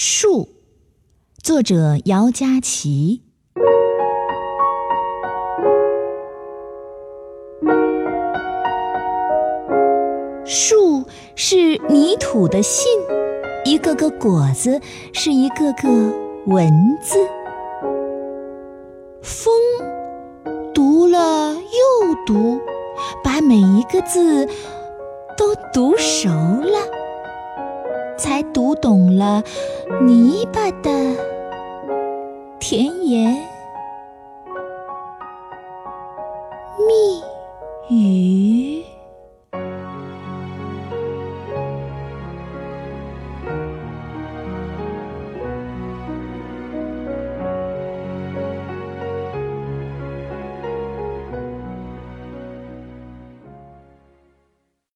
树，作者姚佳琪。树是泥土的信，一个个果子是一个个文字。风读了又读，把每一个字都读熟了。才读懂了泥巴的甜言蜜语。